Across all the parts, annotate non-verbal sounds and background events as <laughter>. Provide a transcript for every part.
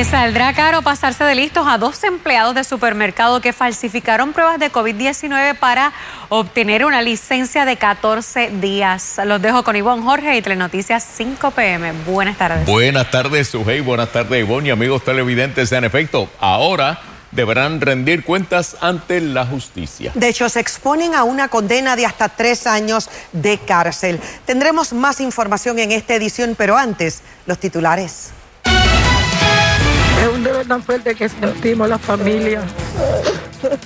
Le saldrá caro pasarse de listos a dos empleados de supermercado que falsificaron pruebas de COVID-19 para obtener una licencia de 14 días. Los dejo con Ivonne Jorge y Telenoticias 5 PM. Buenas tardes. Buenas tardes, Sujei. Buenas tardes, Ivonne y amigos televidentes. En efecto, ahora deberán rendir cuentas ante la justicia. De hecho, se exponen a una condena de hasta tres años de cárcel. Tendremos más información en esta edición, pero antes, los titulares. Es un dolor tan fuerte que sentimos la familia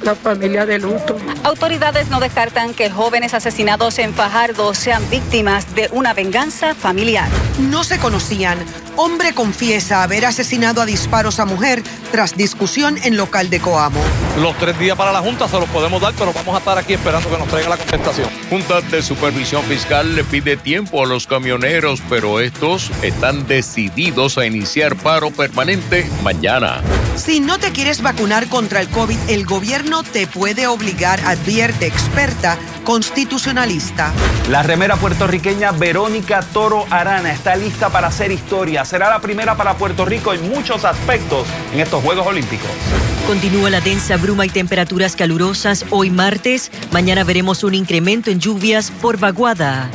la familia de luto. Autoridades no descartan que jóvenes asesinados en Fajardo sean víctimas de una venganza familiar. No se conocían. Hombre confiesa haber asesinado a disparos a mujer tras discusión en local de Coamo. Los tres días para la Junta se los podemos dar, pero vamos a estar aquí esperando que nos traiga la contestación. Junta de Supervisión Fiscal le pide tiempo a los camioneros, pero estos están decididos a iniciar paro permanente mañana. Si no te quieres vacunar contra el COVID, el gobierno te puede obligar, advierte experta constitucionalista. La remera puertorriqueña Verónica Toro Arana está lista para hacer historia. Será la primera para Puerto Rico en muchos aspectos en estos Juegos Olímpicos. Continúa la densa bruma y temperaturas calurosas hoy martes. Mañana veremos un incremento en lluvias por vaguada.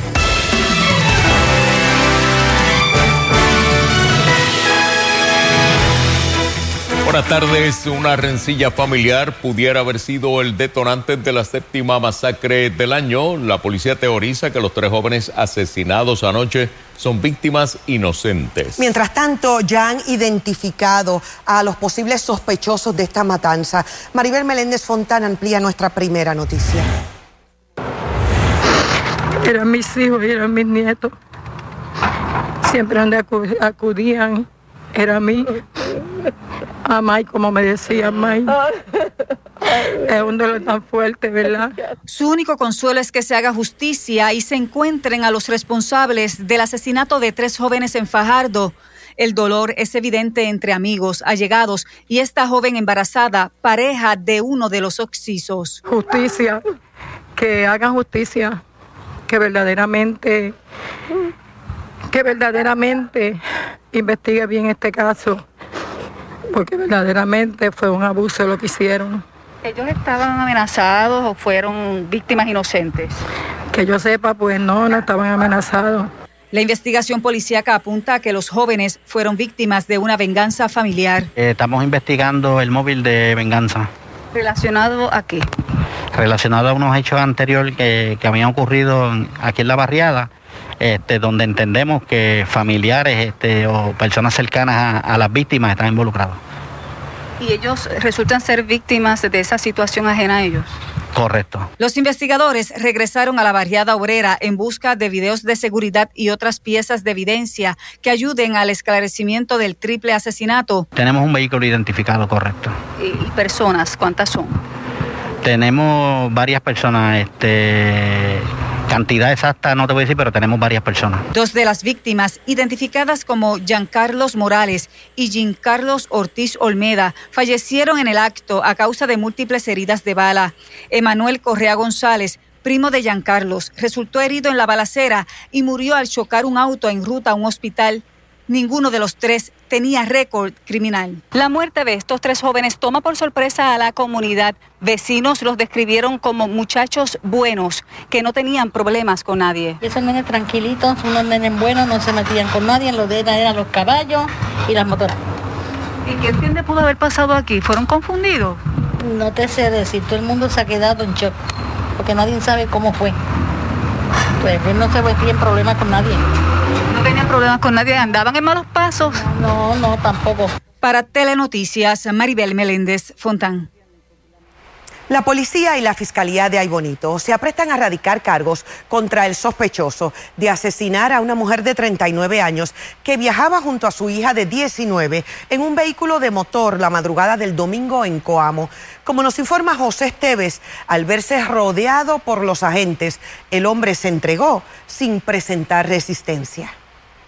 Buenas tardes. Una rencilla familiar pudiera haber sido el detonante de la séptima masacre del año. La policía teoriza que los tres jóvenes asesinados anoche son víctimas inocentes. Mientras tanto, ya han identificado a los posibles sospechosos de esta matanza. Maribel Meléndez Fontana amplía nuestra primera noticia. Eran mis hijos y eran mis nietos. Siempre donde acudían era mí. A May, como me decía May. Es un dolor tan fuerte, ¿verdad? Su único consuelo es que se haga justicia y se encuentren a los responsables del asesinato de tres jóvenes en Fajardo. El dolor es evidente entre amigos, allegados y esta joven embarazada, pareja de uno de los oxisos. Justicia, que hagan justicia, que verdaderamente, que verdaderamente investigue bien este caso porque verdaderamente fue un abuso lo que hicieron. ¿Ellos estaban amenazados o fueron víctimas inocentes? Que yo sepa, pues no, no estaban amenazados. La investigación policíaca apunta a que los jóvenes fueron víctimas de una venganza familiar. Eh, estamos investigando el móvil de venganza. ¿Relacionado a qué? Relacionado a unos hechos anteriores que, habían ocurrido aquí en la barriada, este, donde entendemos que familiares este, o personas cercanas a, las víctimas están involucrados. ¿Y ellos resultan ser víctimas de esa situación ajena a ellos? Correcto. Los investigadores regresaron a la barriada obrera en busca de videos de seguridad y otras piezas de evidencia que ayuden al esclarecimiento del triple asesinato. Tenemos un vehículo identificado, correcto. ¿Y personas? ¿Cuántas son? Tenemos varias personas, este, Cantidad exacta no te voy a decir, pero tenemos varias personas. Dos de las víctimas, identificadas como Giancarlos Morales y Carlos Ortiz Olmeda, fallecieron en el acto a causa de múltiples heridas de bala. Emanuel Correa González, primo de Giancarlos, resultó herido en la balacera y murió al chocar un auto en ruta a un hospital. Ninguno de los tres tenía récord criminal. La muerte de estos tres jóvenes toma por sorpresa a la comunidad. Vecinos los describieron como muchachos buenos, que no tenían problemas con nadie. Esos nenes tranquilitos, unos nenes buenos, no se metían con nadie, lo de eran los caballos y las motoras. ¿Y qué entiende pudo haber pasado aquí? ¿Fueron confundidos? No te sé decir, todo el mundo se ha quedado en shock, porque nadie sabe cómo fue. Pues él no se metía en problemas con nadie. No tenían problemas con nadie, andaban en malos pasos. No, no, tampoco. Para Telenoticias, Maribel Meléndez Fontán. La policía y la fiscalía de Aybonito se aprestan a radicar cargos contra el sospechoso de asesinar a una mujer de 39 años que viajaba junto a su hija de 19 en un vehículo de motor la madrugada del domingo en Coamo. Como nos informa José Esteves, al verse rodeado por los agentes, el hombre se entregó sin presentar resistencia.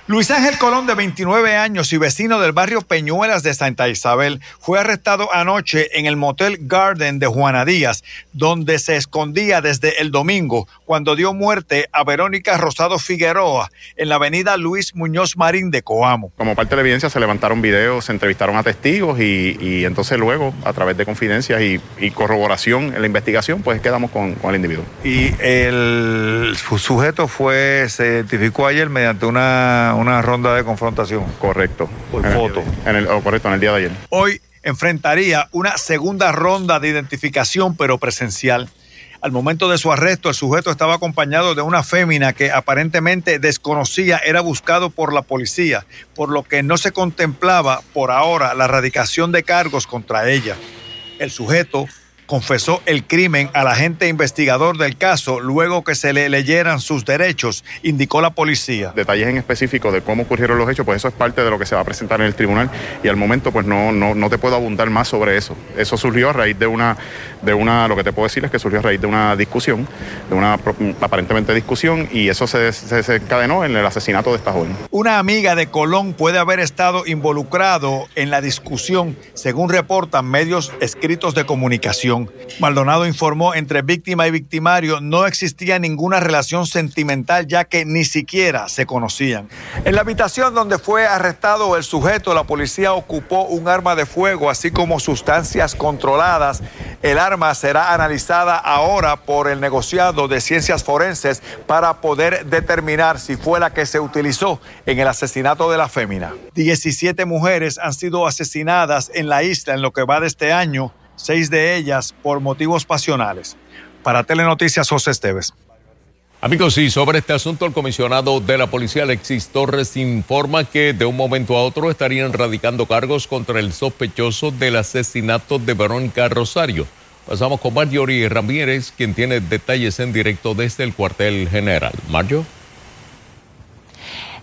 Luis Ángel Colón, de 29 años y vecino del barrio Peñuelas de Santa Isabel, fue arrestado anoche en el motel Garden de Juana Díaz, donde se escondía desde el domingo cuando dio muerte a Verónica Rosado Figueroa en la avenida Luis Muñoz Marín de Coamo. Como parte de la evidencia se levantaron videos, se entrevistaron a testigos y, entonces luego, a través de confidencias y, corroboración en la investigación, pues quedamos con, el individuo. Y el sujeto fue, se identificó ayer mediante una una, ronda de confrontación. Correcto. Por foto. En el, oh, correcto, en el día de ayer. Hoy enfrentaría una segunda ronda de identificación, pero presencial. Al momento de su arresto, el sujeto estaba acompañado de una fémina que aparentemente desconocía era buscado por la policía, por lo que no se contemplaba por ahora la erradicación de cargos contra ella. El sujeto confesó el crimen al agente investigador del caso luego que se le leyeran sus derechos, indicó la policía. Detalles en específico de cómo ocurrieron los hechos, pues eso es parte de lo que se va a presentar en el tribunal y al momento pues no, no, no te puedo abundar más sobre eso. Eso surgió a raíz de una, de una, lo que te puedo decir es que surgió a raíz de una discusión, de una aparentemente discusión y eso se, se, se encadenó en el asesinato de esta joven. Una amiga de Colón puede haber estado involucrado en la discusión, según reportan medios escritos de comunicación. Maldonado informó entre víctima y victimario no existía ninguna relación sentimental ya que ni siquiera se conocían. En la habitación donde fue arrestado el sujeto, la policía ocupó un arma de fuego así como sustancias controladas. El arma será analizada ahora por el negociado de ciencias forenses para poder determinar si fue la que se utilizó en el asesinato de la fémina. 17 mujeres han sido asesinadas en la isla en lo que va de este año seis de ellas por motivos pasionales. Para Telenoticias, José Esteves. Amigos, y sobre este asunto, el comisionado de la policía, Alexis Torres, informa que de un momento a otro estarían radicando cargos contra el sospechoso del asesinato de Verónica Rosario. Pasamos con Marjorie Ramírez, quien tiene detalles en directo desde el cuartel general. Mario.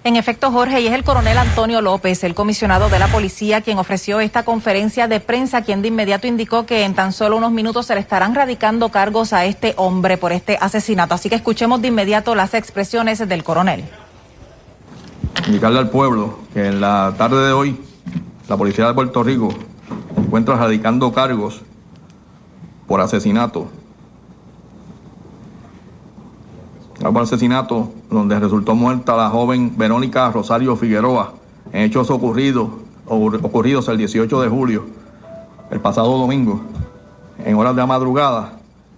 En efecto, Jorge, y es el coronel Antonio López, el comisionado de la policía, quien ofreció esta conferencia de prensa, quien de inmediato indicó que en tan solo unos minutos se le estarán radicando cargos a este hombre por este asesinato. Así que escuchemos de inmediato las expresiones del coronel. Indicarle al pueblo que en la tarde de hoy la policía de Puerto Rico encuentra radicando cargos por asesinato por asesinato donde resultó muerta la joven Verónica Rosario Figueroa en hechos ocurridos, ocurridos el 18 de julio, el pasado domingo, en horas de la madrugada,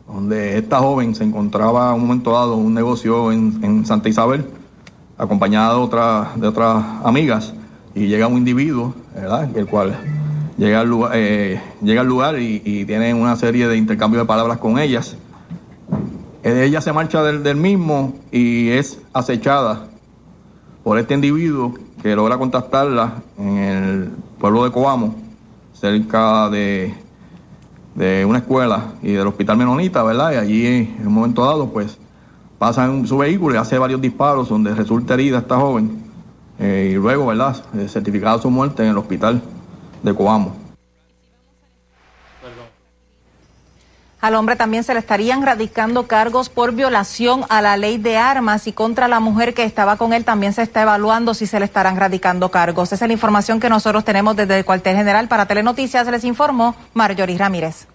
donde esta joven se encontraba en un momento dado en un negocio en, Santa Isabel, acompañada de, otra, de otras amigas, y llega un individuo, el cual llega al lugar, eh, llega al lugar y, tiene una serie de intercambios de palabras con ellas ella se marcha del, mismo y es acechada por este individuo que logra contactarla en el pueblo de Coamo, cerca de, de una escuela y del hospital Menonita, ¿verdad? Y allí en un momento dado, pues pasa en su vehículo y hace varios disparos donde resulta herida esta joven. Eh, y luego, ¿verdad? Eh, certificada su muerte en el hospital de Coamo. Al hombre también se le estarían radicando cargos por violación a la ley de armas y contra la mujer que estaba con él también se está evaluando si se le estarán radicando cargos. Esa es la información que nosotros tenemos desde el cuartel general. Para Telenoticias les informó Marjorie Ramírez.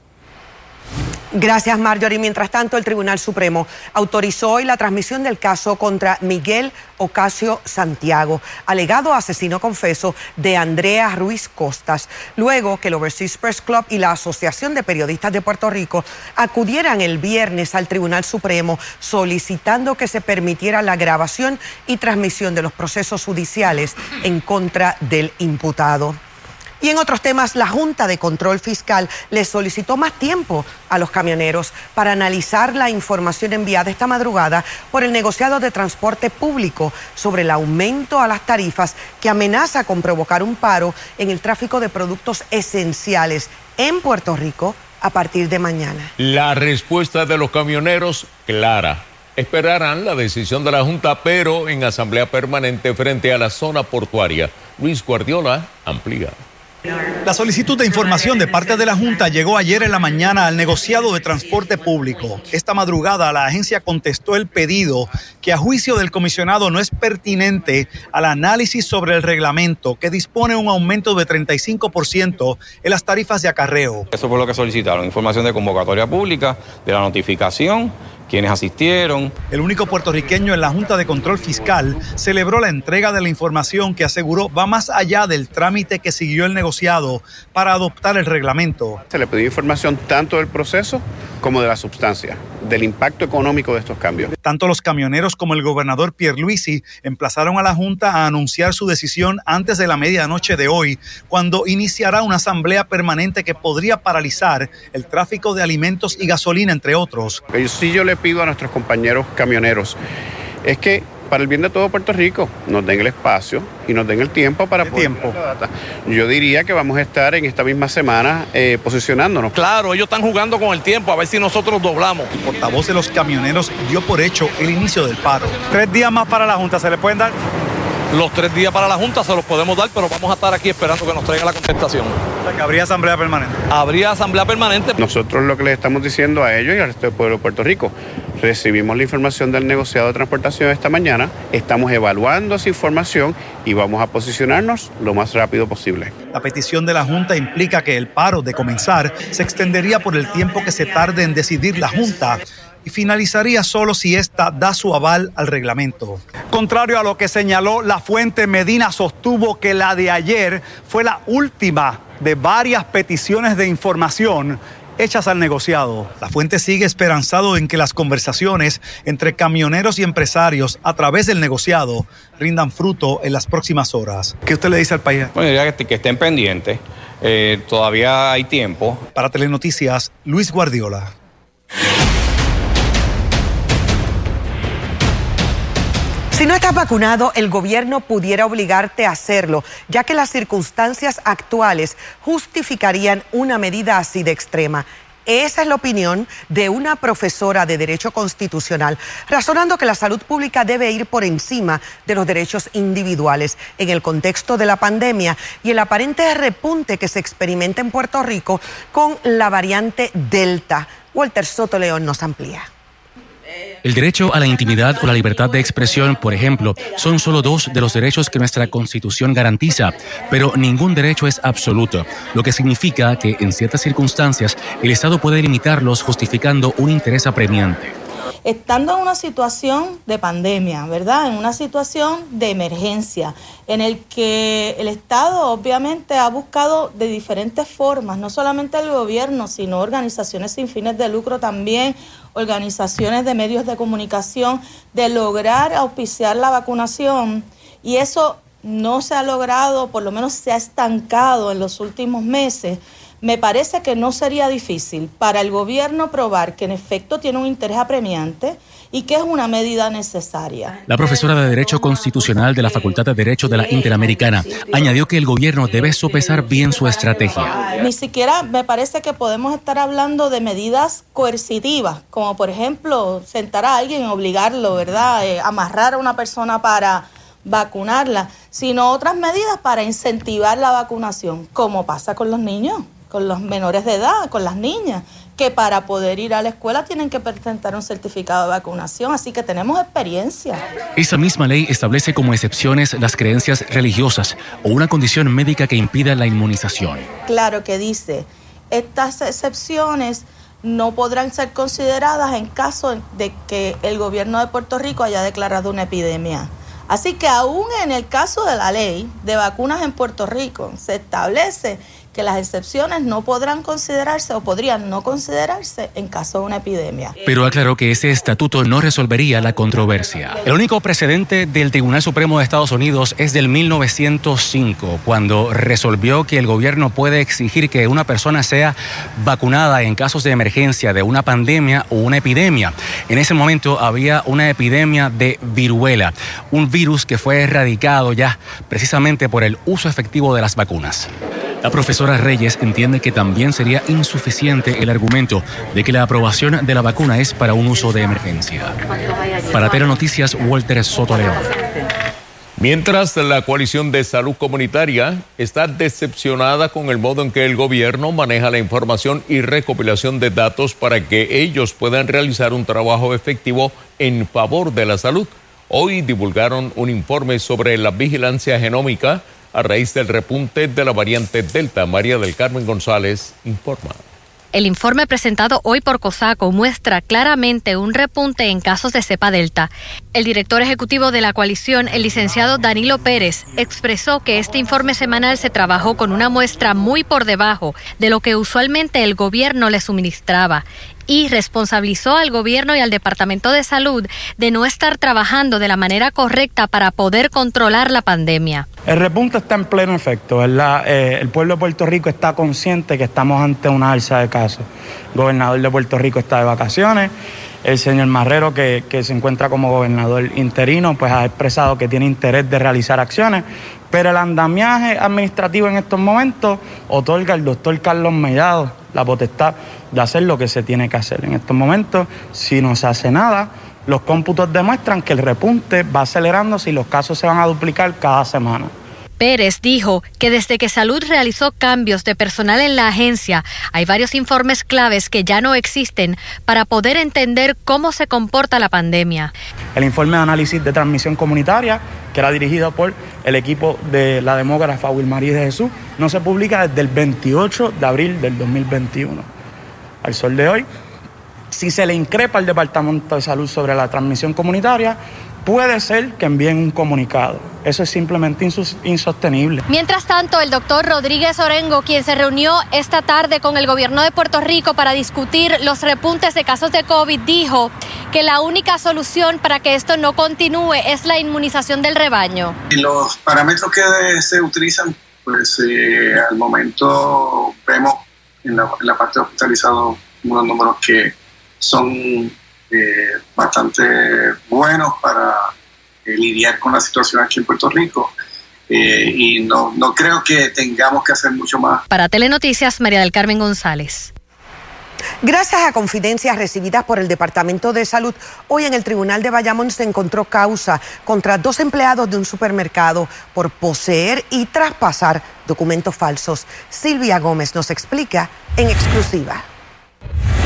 Gracias, Marjorie. Mientras tanto, el Tribunal Supremo autorizó hoy la transmisión del caso contra Miguel Ocasio Santiago, alegado asesino confeso de Andrea Ruiz Costas, luego que el Overseas Press Club y la Asociación de Periodistas de Puerto Rico acudieran el viernes al Tribunal Supremo solicitando que se permitiera la grabación y transmisión de los procesos judiciales en contra del imputado. Y en otros temas, la Junta de Control Fiscal le solicitó más tiempo a los camioneros para analizar la información enviada esta madrugada por el negociado de transporte público sobre el aumento a las tarifas que amenaza con provocar un paro en el tráfico de productos esenciales en Puerto Rico a partir de mañana. La respuesta de los camioneros, clara. Esperarán la decisión de la Junta, pero en asamblea permanente frente a la zona portuaria. Luis Guardiola amplía. La solicitud de información de parte de la Junta llegó ayer en la mañana al negociado de transporte público. Esta madrugada la agencia contestó el pedido que a juicio del comisionado no es pertinente al análisis sobre el reglamento que dispone un aumento de 35% en las tarifas de acarreo. Eso fue lo que solicitaron, información de convocatoria pública, de la notificación quienes asistieron. El único puertorriqueño en la Junta de Control Fiscal celebró la entrega de la información que aseguró va más allá del trámite que siguió el negociado para adoptar el reglamento. Se le pidió información tanto del proceso como de la sustancia, del impacto económico de estos cambios. Tanto los camioneros como el gobernador Pierluisi emplazaron a la Junta a anunciar su decisión antes de la medianoche de hoy, cuando iniciará una asamblea permanente que podría paralizar el tráfico de alimentos y gasolina, entre otros. Si yo le pido a nuestros compañeros camioneros es que para el bien de todo Puerto Rico nos den el espacio y nos den el tiempo para poder tiempo. la data. Yo diría que vamos a estar en esta misma semana eh, posicionándonos. Claro, ellos están jugando con el tiempo, a ver si nosotros doblamos. El portavoz de los camioneros dio por hecho el inicio del paro. Tres días más para la Junta, ¿se le pueden dar? Los tres días para la Junta se los podemos dar, pero vamos a estar aquí esperando que nos traiga la contestación. O sea, que habría asamblea permanente. Habría asamblea permanente. Nosotros lo que les estamos diciendo a ellos y al resto del pueblo de Puerto Rico, recibimos la información del negociado de transportación esta mañana, estamos evaluando esa información y vamos a posicionarnos lo más rápido posible. La petición de la Junta implica que el paro de comenzar se extendería por el tiempo que se tarde en decidir la Junta y finalizaría solo si ésta da su aval al reglamento. Contrario a lo que señaló la fuente, Medina sostuvo que la de ayer fue la última de varias peticiones de información hechas al negociado. La fuente sigue esperanzado en que las conversaciones entre camioneros y empresarios a través del negociado rindan fruto en las próximas horas. ¿Qué usted le dice al país? Bueno, diría que, estén pendientes. Eh, todavía hay tiempo. Para Telenoticias, Luis Guardiola. Si no estás vacunado, el gobierno pudiera obligarte a hacerlo, ya que las circunstancias actuales justificarían una medida así de extrema. Esa es la opinión de una profesora de Derecho Constitucional, razonando que la salud pública debe ir por encima de los derechos individuales en el contexto de la pandemia y el aparente repunte que se experimenta en Puerto Rico con la variante Delta. Walter Soto León nos amplía. El derecho a la intimidad o la libertad de expresión, por ejemplo, son solo dos de los derechos que nuestra Constitución garantiza, pero ningún derecho es absoluto, lo que significa que en ciertas circunstancias el Estado puede limitarlos justificando un interés apremiante. Estando en una situación de pandemia, ¿verdad? En una situación de emergencia, en el que el Estado obviamente ha buscado de diferentes formas, no solamente el gobierno, sino organizaciones sin fines de lucro también, organizaciones de medios de comunicación, de lograr auspiciar la vacunación. Y eso no se ha logrado, por lo menos se ha estancado en los últimos meses. Me parece que no sería difícil para el gobierno probar que en efecto tiene un interés apremiante y que es una medida necesaria. La profesora de Derecho Constitucional de la Facultad de Derecho de la Interamericana añadió que el gobierno debe sopesar bien su estrategia. Ni siquiera me parece que podemos estar hablando de medidas coercitivas, como por ejemplo sentar a alguien y obligarlo, ¿verdad? Eh, amarrar a una persona para vacunarla, sino otras medidas para incentivar la vacunación, como pasa con los niños, con los menores de edad, con las niñas, que para poder ir a la escuela tienen que presentar un certificado de vacunación, así que tenemos experiencia. Esa misma ley establece como excepciones las creencias religiosas o una condición médica que impida la inmunización. Claro que dice, estas excepciones no podrán ser consideradas en caso de que el gobierno de Puerto Rico haya declarado una epidemia. Así que aún en el caso de la ley de vacunas en Puerto Rico se establece que las excepciones no podrán considerarse o podrían no considerarse en caso de una epidemia. Pero aclaró que ese estatuto no resolvería la controversia. El único precedente del Tribunal Supremo de Estados Unidos es del 1905, cuando resolvió que el gobierno puede exigir que una persona sea vacunada en casos de emergencia de una pandemia o una epidemia. En ese momento había una epidemia de viruela, un virus que fue erradicado ya precisamente por el uso efectivo de las vacunas. La profesora Reyes entiende que también sería insuficiente el argumento de que la aprobación de la vacuna es para un uso de emergencia. Para Tera Noticias, Walter Soto León. Mientras la coalición de salud comunitaria está decepcionada con el modo en que el gobierno maneja la información y recopilación de datos para que ellos puedan realizar un trabajo efectivo en favor de la salud. Hoy divulgaron un informe sobre la vigilancia genómica a raíz del repunte de la variante Delta. María del Carmen González informa. El informe presentado hoy por COSACO muestra claramente un repunte en casos de cepa delta. El director ejecutivo de la coalición, el licenciado Danilo Pérez, expresó que este informe semanal se trabajó con una muestra muy por debajo de lo que usualmente el gobierno le suministraba y responsabilizó al gobierno y al Departamento de Salud de no estar trabajando de la manera correcta para poder controlar la pandemia. El repunte está en pleno efecto, eh, el pueblo de Puerto Rico está consciente que estamos ante una alza de casos. El gobernador de Puerto Rico está de vacaciones. El señor Marrero, que, se encuentra como gobernador interino, pues ha expresado que tiene interés de realizar acciones, pero el andamiaje administrativo en estos momentos otorga al doctor Carlos Mellado la potestad de hacer lo que se tiene que hacer. En estos momentos, si no se hace nada, los cómputos demuestran que el repunte va acelerándose y los casos se van a duplicar cada semana. Pérez dijo que desde que Salud realizó cambios de personal en la agencia, hay varios informes claves que ya no existen para poder entender cómo se comporta la pandemia. El informe de análisis de transmisión comunitaria, que era dirigido por el equipo de la demógrafa Wilmarí de Jesús, no se publica desde el 28 de abril del 2021. Al sol de hoy, si se le increpa al Departamento de Salud sobre la transmisión comunitaria, puede ser que envíen un comunicado. Eso es simplemente insostenible. Mientras tanto, el doctor Rodríguez Orengo, quien se reunió esta tarde con el gobierno de Puerto Rico para discutir los repuntes de casos de COVID, dijo que la única solución para que esto no continúe es la inmunización del rebaño. Y los parámetros que se utilizan, pues eh, al momento vemos en la, en la parte hospitalizada unos números que son eh, bastante buenos para eh, lidiar con la situación aquí en Puerto Rico. Eh, y no, no creo que tengamos que hacer mucho más. Para Telenoticias, María del Carmen González. Gracias a confidencias recibidas por el Departamento de Salud, hoy en el Tribunal de Bayamón se encontró causa contra dos empleados de un supermercado por poseer y traspasar documentos falsos. Silvia Gómez nos explica en exclusiva.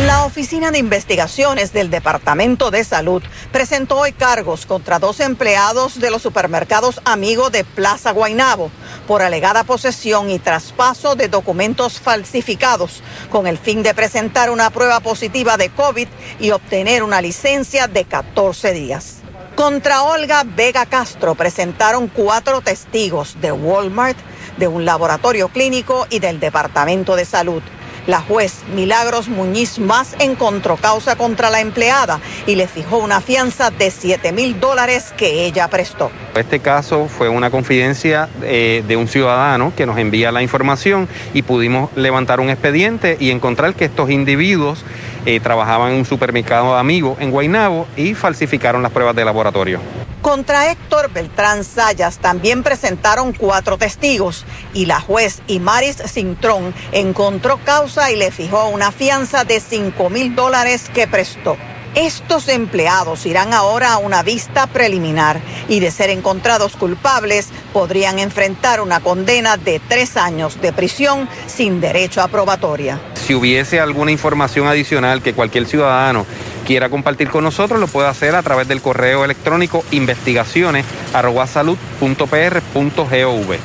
La Oficina de Investigaciones del Departamento de Salud presentó hoy cargos contra dos empleados de los supermercados Amigo de Plaza Guainabo por alegada posesión y traspaso de documentos falsificados con el fin de presentar una prueba positiva de COVID y obtener una licencia de 14 días. Contra Olga Vega Castro presentaron cuatro testigos de Walmart, de un laboratorio clínico y del Departamento de Salud. La juez Milagros Muñiz más encontró causa contra la empleada y le fijó una fianza de 7 mil dólares que ella prestó. Este caso fue una confidencia eh, de un ciudadano que nos envía la información y pudimos levantar un expediente y encontrar que estos individuos eh, trabajaban en un supermercado amigo en Guaynabo y falsificaron las pruebas de laboratorio. Contra Héctor Beltrán Sayas también presentaron cuatro testigos y la juez Imaris Cintrón encontró causa y le fijó una fianza de 5 mil dólares que prestó. Estos empleados irán ahora a una vista preliminar y de ser encontrados culpables podrían enfrentar una condena de tres años de prisión sin derecho a probatoria. Si hubiese alguna información adicional que cualquier ciudadano quiera compartir con nosotros, lo puede hacer a través del correo electrónico investigaciones.salud.pr.gov.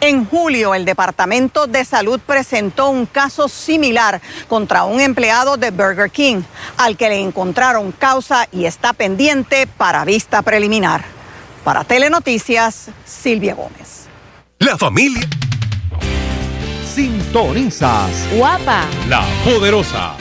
En julio, el Departamento de Salud presentó un caso similar contra un empleado de Burger King, al que le encontraron causa y está pendiente para vista preliminar. Para Telenoticias, Silvia Gómez. La familia. Sintonizas. Guapa. La poderosa.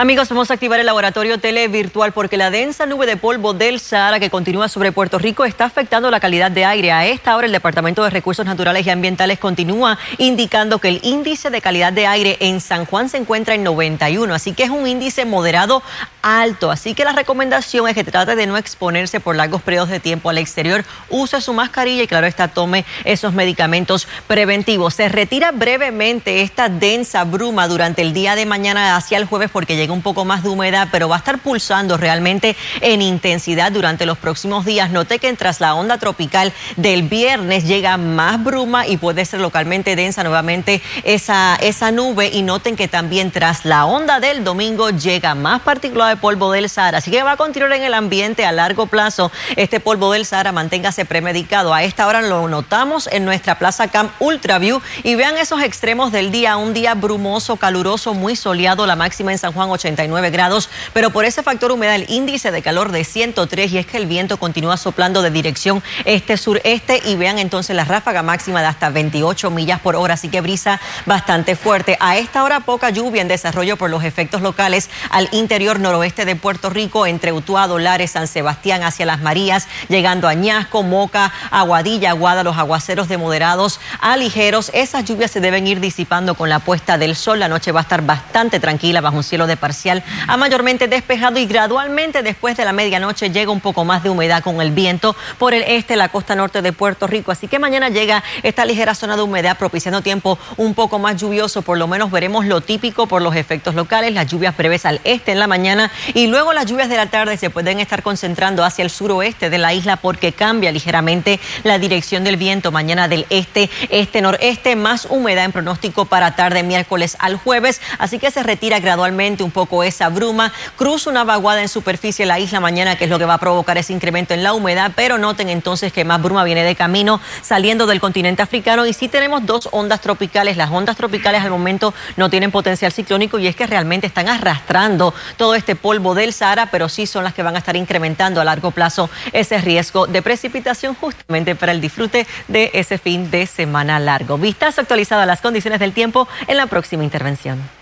Amigos, vamos a activar el laboratorio tele virtual porque la densa nube de polvo del Sahara que continúa sobre Puerto Rico está afectando la calidad de aire. A esta hora el Departamento de Recursos Naturales y Ambientales continúa indicando que el índice de calidad de aire en San Juan se encuentra en 91, así que es un índice moderado alto. Así que la recomendación es que trate de no exponerse por largos periodos de tiempo al exterior, use su mascarilla y claro está, tome esos medicamentos preventivos. Se retira brevemente esta densa bruma durante el día de mañana hacia el jueves porque llega un poco más de humedad, pero va a estar pulsando realmente en intensidad durante los próximos días. Note que tras la onda tropical del viernes llega más bruma y puede ser localmente densa nuevamente esa, esa nube. Y noten que también tras la onda del domingo llega más partícula de polvo del Sahara. Así que va a continuar en el ambiente a largo plazo este polvo del Sahara. Manténgase premedicado. A esta hora lo notamos en nuestra Plaza Camp Ultraview y vean esos extremos del día. Un día brumoso, caluroso, muy soleado. La máxima en San Juan 89 grados. Pero por ese factor humedad el índice de calor de 103 y es que el viento continúa soplando de dirección este-sureste y vean entonces la ráfaga máxima de hasta 28 millas por hora. Así que brisa bastante fuerte. A esta hora poca lluvia en desarrollo por los efectos locales al interior noroeste de Puerto Rico entre Utuado, Lares, San Sebastián hacia Las Marías, llegando a Ñasco, Moca, Aguadilla, Aguada, los aguaceros de moderados a ligeros. Esas lluvias se deben ir disipando con la puesta del sol. La noche va a estar bastante tranquila bajo un cielo de parcial a mayormente despejado y gradualmente después de la medianoche llega un poco más de humedad con el viento por el este, la costa norte de Puerto Rico. Así que mañana llega esta ligera zona de humedad propiciando tiempo un poco más lluvioso. Por lo menos veremos lo típico por los efectos locales, las lluvias breves al este en la mañana y luego las lluvias de la tarde se pueden estar concentrando hacia el suroeste de la isla porque cambia ligeramente la dirección del viento mañana del este, este, noreste, más humedad en pronóstico para tarde miércoles al jueves. Así que se retira gradualmente un poco esa bruma. Cruza una vaguada en superficie la isla mañana, que es lo que va a provocar ese incremento en la humedad, pero noten entonces que más bruma viene de camino saliendo del continente africano y sí tenemos dos ondas tropicales. Las ondas tropicales al momento no tienen potencial ciclónico y es que realmente están arrastrando todo este polvo del Sahara, pero sí son las que van a estar incrementando a largo plazo ese riesgo de precipitación justamente para el disfrute de ese fin de semana largo. Vistas actualizadas las condiciones del tiempo en la próxima intervención.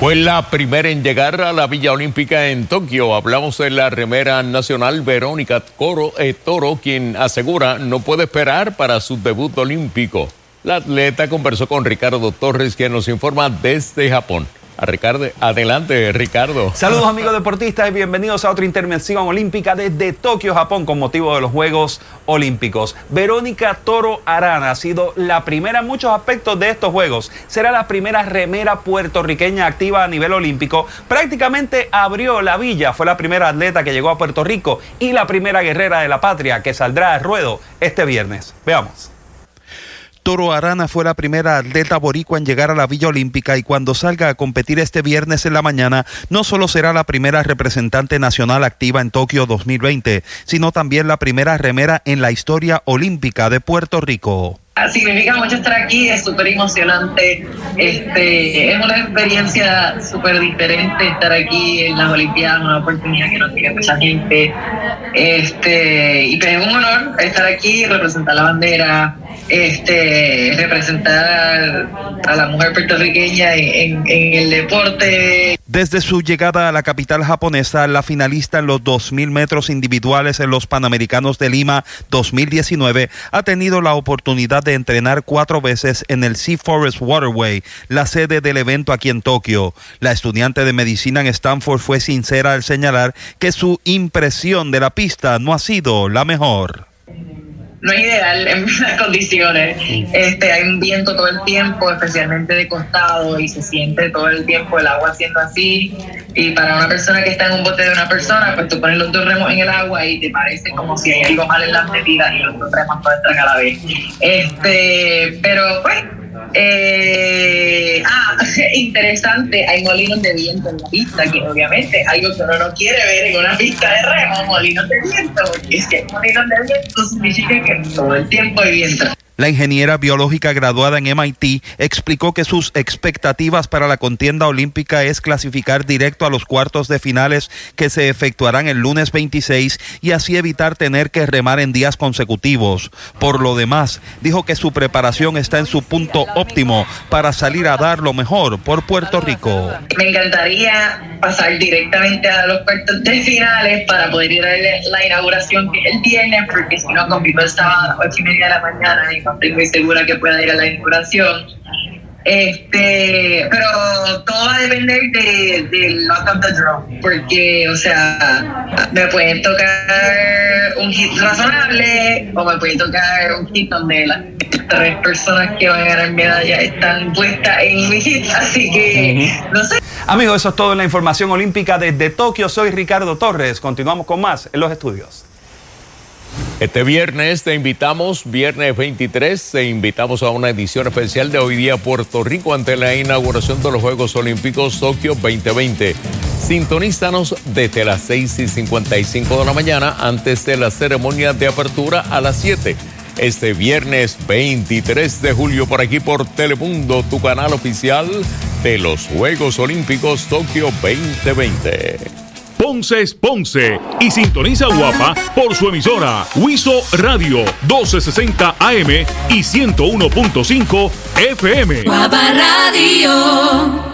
Fue la primera en llegar a la Villa Olímpica en Tokio. Hablamos de la remera nacional Verónica eh, Toro, quien asegura no puede esperar para su debut olímpico. La atleta conversó con Ricardo Torres, quien nos informa desde Japón. A Ricardo, adelante, Ricardo. Saludos amigos deportistas y bienvenidos a otra intervención olímpica desde Tokio, Japón, con motivo de los Juegos Olímpicos. Verónica Toro Arana ha sido la primera en muchos aspectos de estos Juegos. Será la primera remera puertorriqueña activa a nivel olímpico. Prácticamente abrió la villa, fue la primera atleta que llegó a Puerto Rico y la primera guerrera de la patria que saldrá al ruedo este viernes. Veamos. Toro Arana fue la primera atleta boricua en llegar a la Villa Olímpica y cuando salga a competir este viernes en la mañana, no solo será la primera representante nacional activa en Tokio 2020, sino también la primera remera en la historia olímpica de Puerto Rico. Significa mucho estar aquí, es súper emocionante. Este, es una experiencia súper diferente estar aquí en las Olimpiadas, una oportunidad que no tiene mucha gente. Este, y es un honor estar aquí, representar la bandera, este, representar a la mujer puertorriqueña en, en, el deporte. Desde su llegada a la capital japonesa, la finalista en los 2.000 metros individuales en los Panamericanos de Lima 2019 ha tenido la oportunidad de entrenar cuatro veces en el Sea Forest Waterway, la sede del evento aquí en Tokio. La estudiante de medicina en Stanford fue sincera al señalar que su impresión de la pista no ha sido la mejor no es ideal <laughs> en las condiciones. Este, hay un viento todo el tiempo, especialmente de costado, y se siente todo el tiempo el agua haciendo así. Y para una persona que está en un bote de una persona, pues tú pones los dos remos en el agua y te parece como si hay algo mal en las medidas y los dos remos no entran a la vez. Este, pero pues eh, ah, <laughs> interesante, hay molinos de viento en la pista, que obviamente algo que uno no quiere ver en una pista de remo, molinos de viento, porque es que molinos de viento significa que todo el tiempo hay viento. La ingeniera biológica graduada en MIT explicó que sus expectativas para la contienda olímpica es clasificar directo a los cuartos de finales que se efectuarán el lunes 26 y así evitar tener que remar en días consecutivos. Por lo demás, dijo que su preparación está en su punto óptimo para salir a dar lo mejor por Puerto Rico. Me encantaría pasar directamente a los cuartos de finales para poder ir a la inauguración que él tiene, porque si no compito el sábado a ocho y media de la mañana no estoy muy segura que pueda ir a la inauguración. Este, pero todo va a depender del de lock of the draw, porque, o sea, me pueden tocar un hit razonable o me puede tocar un hit donde las tres personas que van a ganar medalla están puestas en mi hit, así que no sé. Amigos, eso es todo en la información olímpica desde Tokio. Soy Ricardo Torres. Continuamos con más en los estudios. Este viernes te invitamos, viernes 23, te invitamos a una edición especial de Hoy Día Puerto Rico ante la inauguración de los Juegos Olímpicos Tokio 2020. Sintonízanos desde las 6 y 55 de la mañana antes de la ceremonia de apertura a las 7. Este viernes 23 de julio por aquí por Telemundo, tu canal oficial de los Juegos Olímpicos Tokio 2020. Ponce es Ponce y sintoniza Guapa por su emisora Huizo Radio 1260 AM y 101.5 FM. Guapa Radio.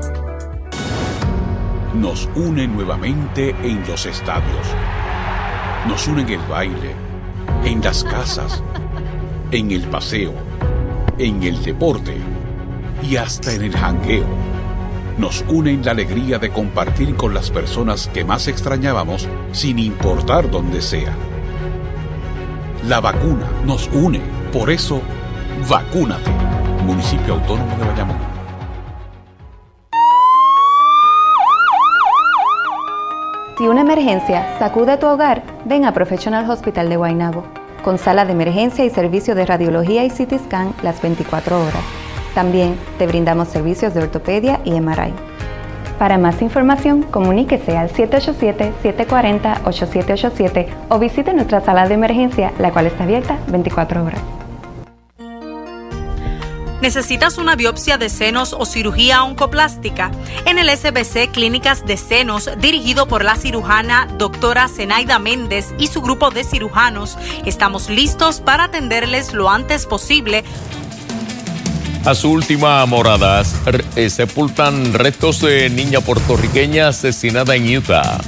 nos une nuevamente en los estadios. Nos une en el baile, en las casas, en el paseo, en el deporte y hasta en el jangueo. Nos une en la alegría de compartir con las personas que más extrañábamos sin importar dónde sea. La vacuna nos une, por eso, vacúnate. Municipio Autónomo de Bayamón. Si una emergencia sacude tu hogar, ven a Professional Hospital de Guaynabo, con sala de emergencia y servicio de radiología y CT scan las 24 horas. También te brindamos servicios de ortopedia y MRI. Para más información, comuníquese al 787-740-8787 o visite nuestra sala de emergencia, la cual está abierta 24 horas. ¿Necesitas una biopsia de senos o cirugía oncoplástica? En el SBC Clínicas de Senos, dirigido por la cirujana doctora Zenaida Méndez y su grupo de cirujanos, estamos listos para atenderles lo antes posible A su última morada eh, sepultan restos de niña puertorriqueña asesinada en Utah.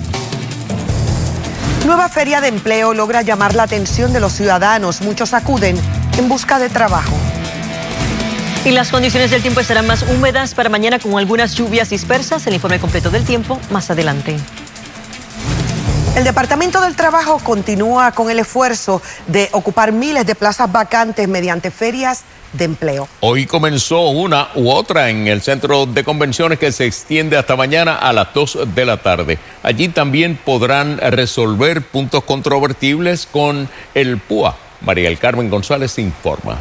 Nueva feria de empleo logra llamar la atención de los ciudadanos. Muchos acuden en busca de trabajo. Y las condiciones del tiempo estarán más húmedas para mañana con algunas lluvias dispersas. El informe completo del tiempo más adelante. El Departamento del Trabajo continúa con el esfuerzo de ocupar miles de plazas vacantes mediante ferias de empleo. Hoy comenzó una u otra en el centro de convenciones que se extiende hasta mañana a las 2 de la tarde. Allí también podrán resolver puntos controvertibles con el PUA. María el Carmen González informa.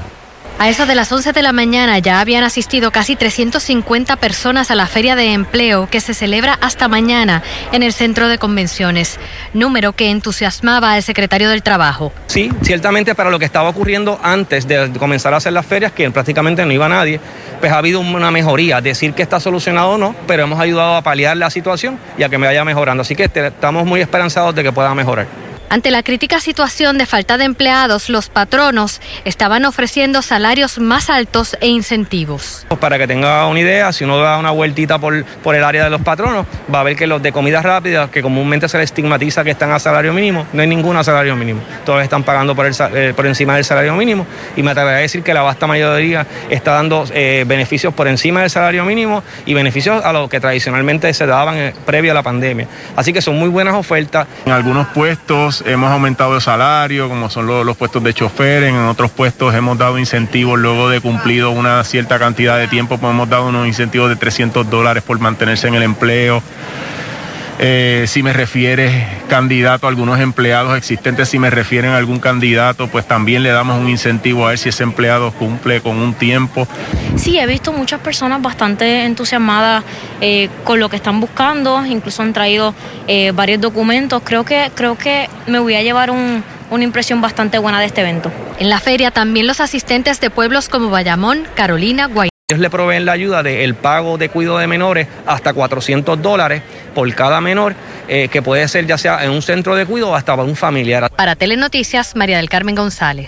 A eso de las 11 de la mañana ya habían asistido casi 350 personas a la Feria de Empleo que se celebra hasta mañana en el Centro de Convenciones, número que entusiasmaba al secretario del Trabajo. Sí, ciertamente para lo que estaba ocurriendo antes de comenzar a hacer las ferias, que prácticamente no iba nadie, pues ha habido una mejoría. Decir que está solucionado o no, pero hemos ayudado a paliar la situación y a que me vaya mejorando. Así que estamos muy esperanzados de que pueda mejorar. Ante la crítica situación de falta de empleados, los patronos estaban ofreciendo salarios más altos e incentivos. Para que tenga una idea, si uno da una vueltita por, por el área de los patronos, va a ver que los de comidas rápidas, que comúnmente se les estigmatiza que están a salario mínimo, no hay ningún salario mínimo. Todos están pagando por, el, eh, por encima del salario mínimo y me atrevería a decir que la vasta mayoría está dando eh, beneficios por encima del salario mínimo y beneficios a los que tradicionalmente se daban eh, previo a la pandemia. Así que son muy buenas ofertas. En algunos puestos hemos aumentado el salario, como son los, puestos de chofer, en otros puestos hemos dado incentivos luego de cumplido una cierta cantidad de tiempo, pues hemos dado unos incentivos de 300 dólares por mantenerse en el empleo. Eh, si me refieres candidato a algunos empleados existentes, si me refieren a algún candidato, pues también le damos un incentivo a ver si ese empleado cumple con un tiempo. Sí, he visto muchas personas bastante entusiasmadas eh, con lo que están buscando, incluso han traído eh, varios documentos. Creo que, creo que me voy a llevar una impresión bastante buena de este evento. En la feria también los asistentes de pueblos como Bayamón, Carolina, Guay ellos le proveen la ayuda del pago de cuidado de menores hasta 400 dólares por cada menor, eh, que puede ser ya sea en un centro de cuidado o hasta para un familiar. Para Telenoticias, María del Carmen González.